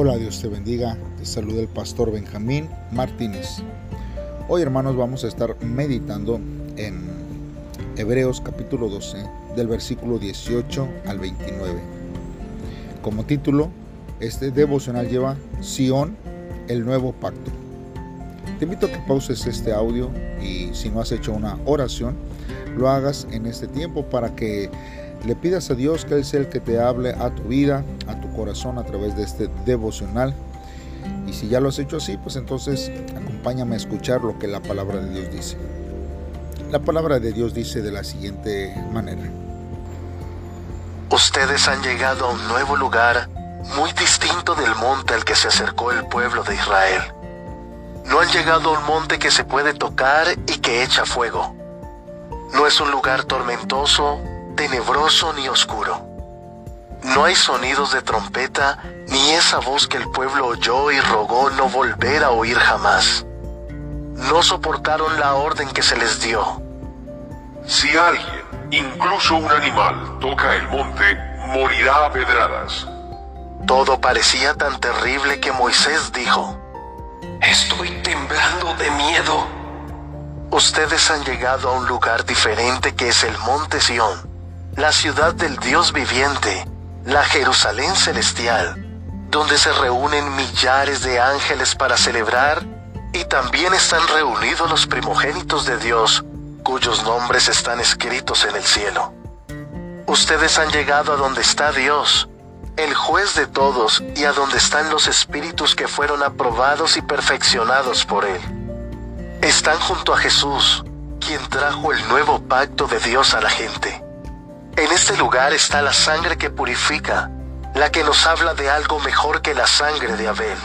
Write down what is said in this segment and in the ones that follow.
Hola, Dios te bendiga. Te saluda el pastor Benjamín Martínez. Hoy, hermanos, vamos a estar meditando en Hebreos capítulo 12, del versículo 18 al 29. Como título, este devocional lleva Sión, el nuevo pacto. Te invito a que pauses este audio y si no has hecho una oración, lo hagas en este tiempo para que le pidas a Dios que Él sea el que te hable a tu vida, a corazón a través de este devocional. Y si ya lo has hecho así, pues entonces acompáñame a escuchar lo que la palabra de Dios dice. La palabra de Dios dice de la siguiente manera. Ustedes han llegado a un nuevo lugar muy distinto del monte al que se acercó el pueblo de Israel. No han llegado a un monte que se puede tocar y que echa fuego. No es un lugar tormentoso tenebroso ni oscuro. No hay sonidos de trompeta ni esa voz que el pueblo oyó y rogó no volver a oír jamás. No soportaron la orden que se les dio. Si alguien, incluso un animal, toca el monte, morirá a pedradas. Todo parecía tan terrible que Moisés dijo, Estoy temblando de miedo. Ustedes han llegado a un lugar diferente que es el monte Sión la ciudad del Dios viviente, la Jerusalén celestial, donde se reúnen millares de ángeles para celebrar y también están reunidos los primogénitos de Dios, cuyos nombres están escritos en el cielo. Ustedes han llegado a donde está Dios, el juez de todos, y a donde están los espíritus que fueron aprobados y perfeccionados por Él. Están junto a Jesús, quien trajo el nuevo pacto de Dios a la gente. En este lugar está la sangre que purifica, la que nos habla de algo mejor que la sangre de Abel.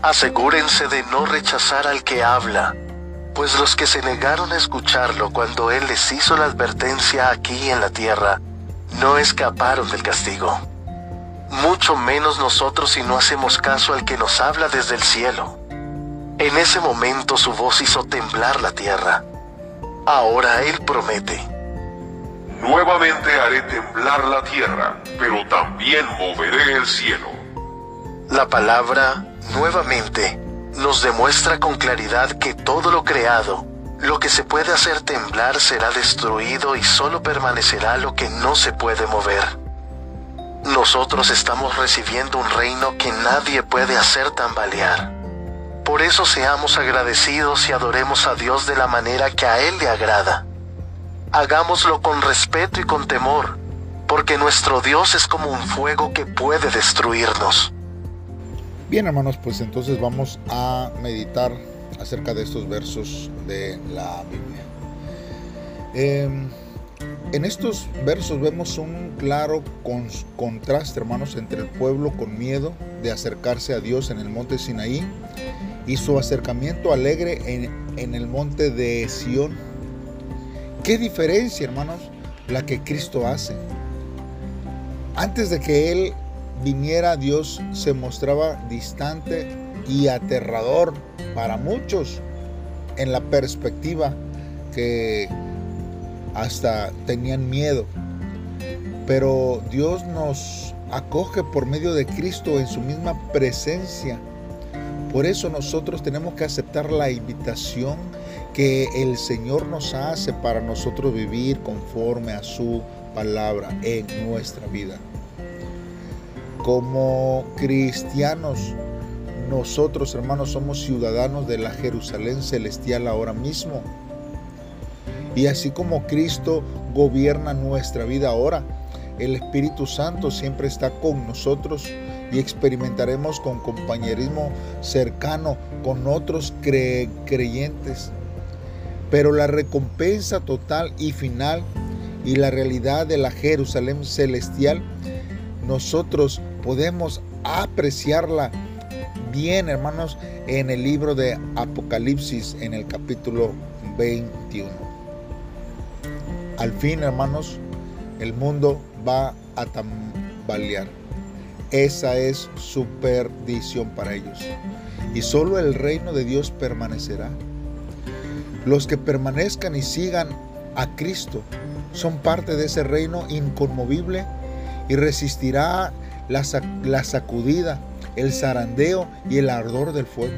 Asegúrense de no rechazar al que habla, pues los que se negaron a escucharlo cuando Él les hizo la advertencia aquí en la tierra, no escaparon del castigo. Mucho menos nosotros si no hacemos caso al que nos habla desde el cielo. En ese momento su voz hizo temblar la tierra. Ahora Él promete Nuevamente haré temblar la tierra, pero también moveré el cielo. La palabra, nuevamente, nos demuestra con claridad que todo lo creado, lo que se puede hacer temblar será destruido y solo permanecerá lo que no se puede mover. Nosotros estamos recibiendo un reino que nadie puede hacer tambalear. Por eso seamos agradecidos y adoremos a Dios de la manera que a Él le agrada hagámoslo con respeto y con temor, porque nuestro Dios es como un fuego que puede destruirnos. Bien hermanos, pues entonces vamos a meditar acerca de estos versos de la Biblia. Em, en estos versos vemos un claro contraste, hermanos, entre el pueblo con miedo de acercarse a Dios en el monte Sinaí y su acercamiento alegre en, en el monte de Sión Qué diferencia, hermanos, la que Cristo hace. Antes de que Él viniera, Dios se mostraba distante y aterrador para muchos en la perspectiva que hasta tenían miedo. Pero Dios nos acoge por medio de Cristo en su misma presencia. Por eso nosotros tenemos que aceptar la invitación que el Señor nos hace para nosotros vivir conforme a su palabra en nuestra vida. Como cristianos, nosotros hermanos somos ciudadanos de la Jerusalén celestial ahora mismo. Y así como Cristo gobierna nuestra vida ahora, el Espíritu Santo siempre está con nosotros y experimentaremos con compañerismo cercano con otros creyentes pero la recompensa total y final y la realidad de la Jerusalén celestial, nosotros podemos apreciarla bien, hermanos, en el libro de Apocalipsis, en el capítulo 21. Al fin, hermanos, el mundo va a tambalear. Esa es su perdición para ellos. Y solo el reino de Dios permanecerá. Los que permanezcan y sigan a Cristo son parte de ese reino inconmovible y resistirá la, sacudida el zarandeo y el ardor del fuego.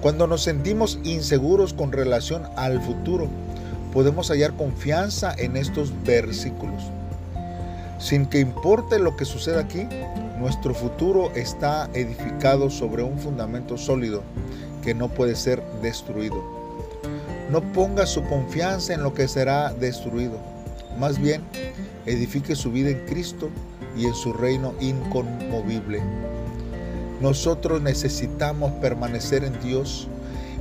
Cuando nos sentimos inseguros con relación al futuro, podemos hallar confianza en estos versículos. Sin que importe lo que suceda aquí, nuestro futuro está edificado sobre un fundamento sólido que no puede ser destruido. No ponga su confianza en lo que será destruido. Más bien, edifique su vida en Cristo y en su reino inconmovible. Nosotros necesitamos permanecer en Dios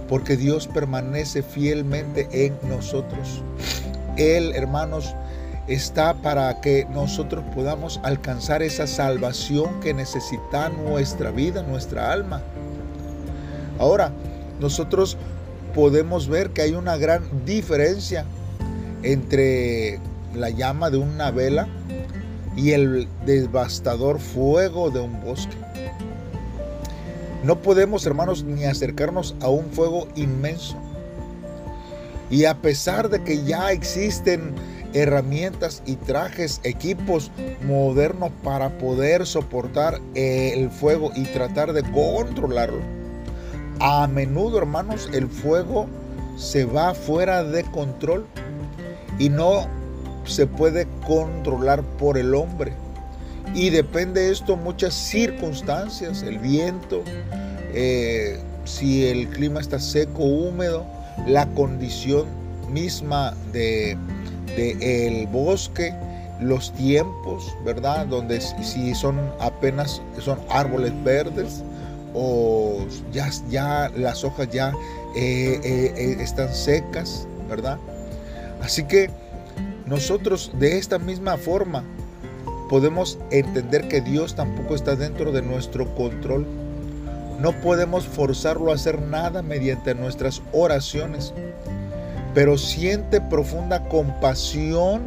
porque Dios permanece fielmente en nosotros. Él, hermanos, está para que nosotros podamos alcanzar esa salvación que necesita nuestra vida, nuestra alma. Ahora, nosotros podemos ver que hay una gran diferencia entre la llama de una vela y el devastador fuego de un bosque. No podemos, hermanos, ni acercarnos a un fuego inmenso. Y a pesar de que ya existen herramientas y trajes, equipos modernos para poder soportar el fuego y tratar de controlarlo. A menudo, hermanos, el fuego se va fuera de control y no se puede controlar por el hombre. Y depende de esto muchas circunstancias, el viento, eh, si el clima está seco, húmedo, la condición misma de el bosque, los tiempos, ¿verdad? Donde si son apenas son árboles verdes o ya, ya las hojas ya eh, eh, eh, están secas, ¿verdad? Así que nosotros de esta misma forma podemos entender que Dios tampoco está dentro de nuestro control. No podemos forzarlo a hacer nada mediante nuestras oraciones pero siente profunda compasión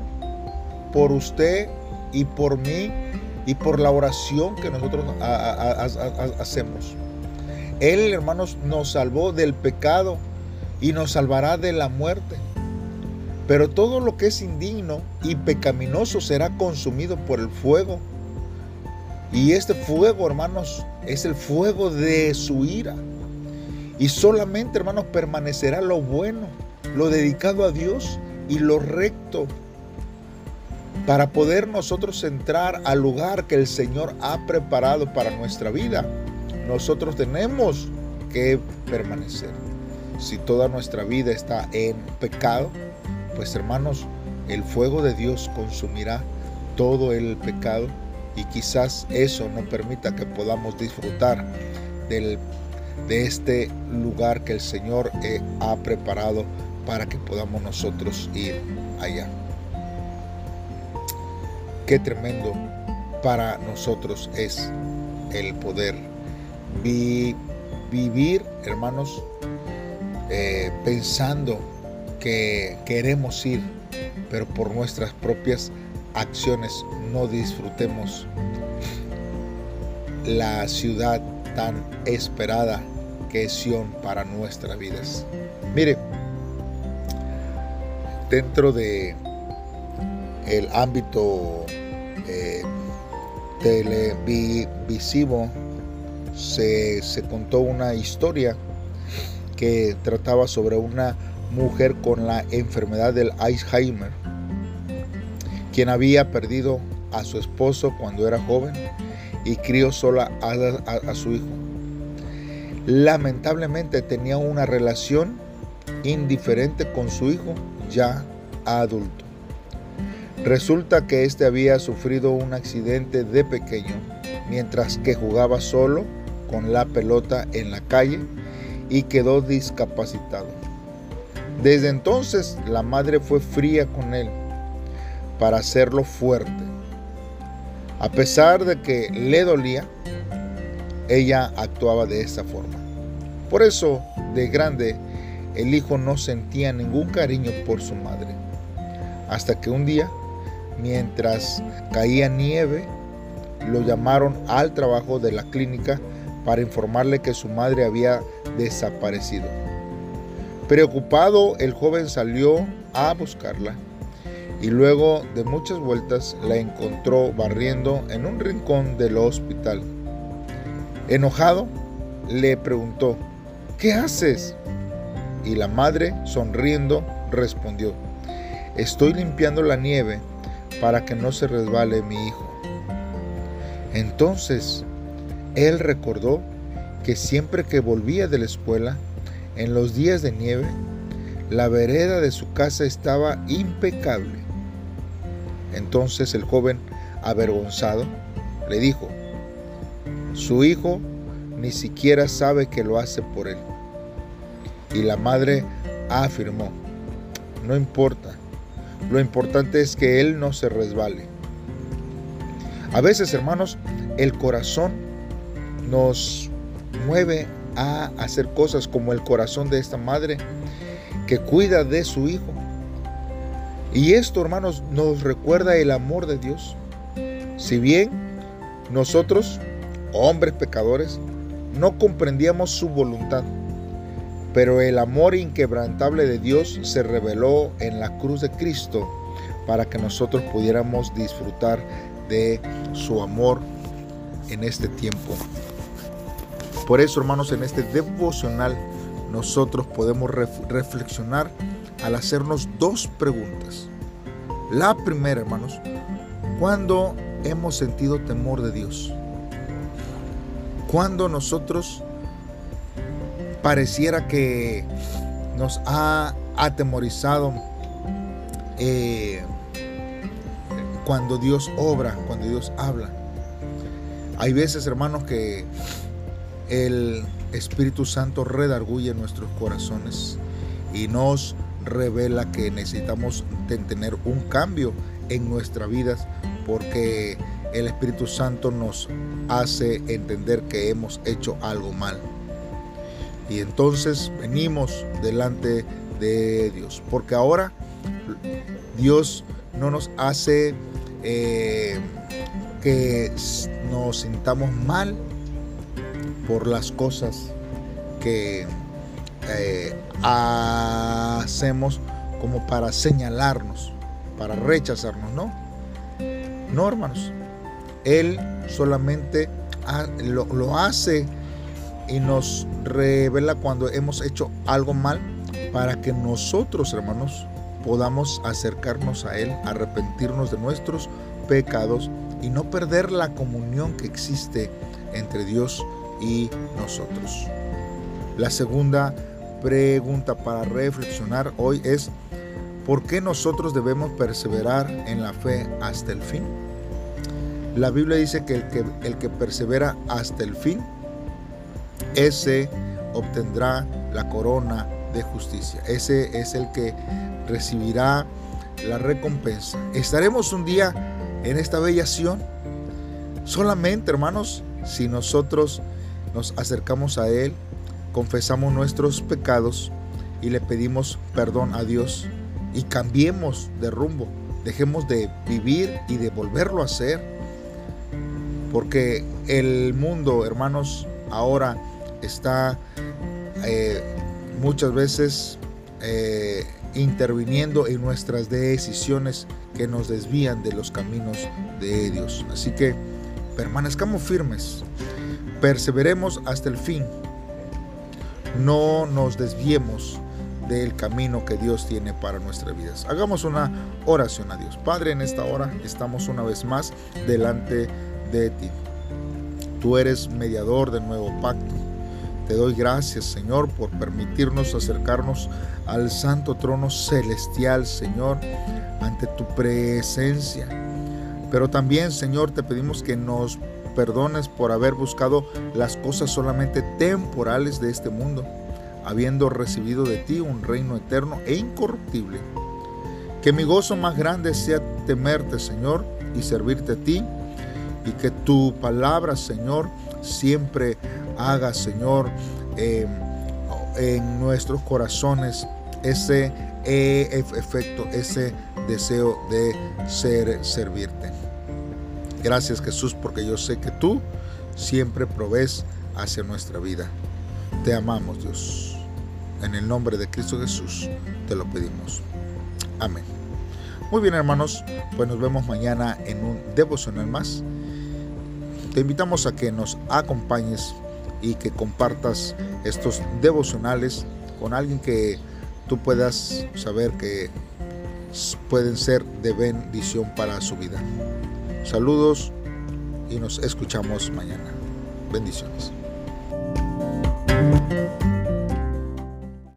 por usted y por mí y por la oración que nosotros hacemos. Él, hermanos, nos salvó del pecado y nos salvará de la muerte. Pero todo lo que es indigno y pecaminoso será consumido por el fuego. Y este fuego, hermanos, es el fuego de su ira. Y solamente, hermanos, permanecerá lo bueno lo dedicado a Dios y lo recto para poder nosotros entrar al lugar que el Señor ha preparado para nuestra vida. Nosotros tenemos que permanecer. Si toda nuestra vida está en pecado, pues hermanos, el fuego de Dios consumirá todo el pecado y quizás eso no permita que podamos disfrutar del, de este lugar que el Señor eh, ha preparado para que podamos nosotros ir allá. Qué tremendo para nosotros es el poder vivir, hermanos, eh, pensando que queremos ir, pero por nuestras propias acciones no disfrutemos la ciudad tan esperada que es Sion para nuestras vidas. Mire, dentro de el ámbito eh, televisivo se, se contó una historia que trataba sobre una mujer con la enfermedad del Alzheimer, quien había perdido a su esposo cuando era joven y crió sola a, su hijo. Lamentablemente tenía una relación indiferente con su hijo ya adulto. Resulta que éste había sufrido un accidente de pequeño mientras que jugaba solo con la pelota en la calle y quedó discapacitado. Desde entonces la madre fue fría con él para hacerlo fuerte. A pesar de que le dolía, ella actuaba de esa forma. Por eso, de grande, el hijo no sentía ningún cariño por su madre. Hasta que un día, mientras caía nieve, lo llamaron al trabajo de la clínica para informarle que su madre había desaparecido. Preocupado, el joven salió a buscarla y luego de muchas vueltas la encontró barriendo en un rincón del hospital. Enojado, le preguntó, ¿qué haces? Y la madre, sonriendo, respondió, estoy limpiando la nieve para que no se resbale mi hijo. Entonces, él recordó que siempre que volvía de la escuela, en los días de nieve, la vereda de su casa estaba impecable. Entonces el joven, avergonzado, le dijo, su hijo ni siquiera sabe que lo hace por él. Y la madre afirmó, no importa, lo importante es que él no se resbale. A veces, hermanos, el corazón nos mueve a hacer cosas como el corazón de esta madre que cuida de su hijo. Y esto, hermanos, nos recuerda el amor de Dios. Si bien nosotros, hombres pecadores, no comprendíamos su voluntad, pero el amor inquebrantable de Dios se reveló en la cruz de Cristo para que nosotros pudiéramos disfrutar de su amor en este tiempo. Por eso, hermanos, en este devocional nosotros podemos reflexionar al hacernos dos preguntas. La primera, hermanos, ¿cuándo hemos sentido temor de Dios? Cuando nosotros pareciera que nos ha atemorizado eh, cuando Dios obra, cuando Dios habla. Hay veces, hermanos, que el Espíritu Santo redarguye nuestros corazones y nos revela que necesitamos tener un cambio en nuestras vidas porque el Espíritu Santo nos hace entender que hemos hecho algo mal. Y entonces venimos delante de Dios. Porque ahora Dios no nos hace eh, que nos sintamos mal por las cosas que eh, hacemos como para señalarnos, para rechazarnos, ¿no? No, hermanos. Él solamente lo, lo hace y nos revela cuando hemos hecho algo mal para que nosotros, hermanos, podamos acercarnos a Él, arrepentirnos de nuestros pecados y no perder la comunión que existe entre Dios y nosotros. La segunda pregunta para reflexionar hoy es, ¿por qué nosotros debemos perseverar en la fe hasta el fin? La Biblia dice que el que, el que persevera hasta el fin, ese obtendrá la corona de justicia. Ese es el que recibirá la recompensa. Estaremos un día en esta bella solamente, hermanos, si nosotros nos acercamos a Él, confesamos nuestros pecados y le pedimos perdón a Dios y cambiemos de rumbo, dejemos de vivir y de volverlo a hacer. Porque el mundo, hermanos, ahora está eh, muchas veces eh, interviniendo en nuestras decisiones que nos desvían de los caminos de Dios. Así que permanezcamos firmes, perseveremos hasta el fin, no nos desviemos del camino que Dios tiene para nuestras vidas. Hagamos una oración a Dios. Padre, en esta hora estamos una vez más delante de ti. Tú eres mediador del nuevo pacto. Te doy gracias, Señor, por permitirnos acercarnos al santo trono celestial, Señor, ante tu presencia. Pero también, Señor, te pedimos que nos perdones por haber buscado las cosas solamente temporales de este mundo, habiendo recibido de ti un reino eterno e incorruptible. Que mi gozo más grande sea temerte, Señor, y servirte a ti, y que tu palabra, Señor, siempre haga, Señor, em, en nuestros corazones ese eh, efecto, ese deseo de ser, servirte. Gracias Jesús porque yo sé que tú siempre provees hacia nuestra vida. Te amamos Dios. En el nombre de Cristo Jesús te lo pedimos. Amén. Muy bien hermanos, pues nos vemos mañana en un devocional más. Te invitamos a que nos acompañes y que compartas estos devocionales con alguien que tú puedas saber que pueden ser de bendición para su vida. Saludos y nos escuchamos mañana. Bendiciones.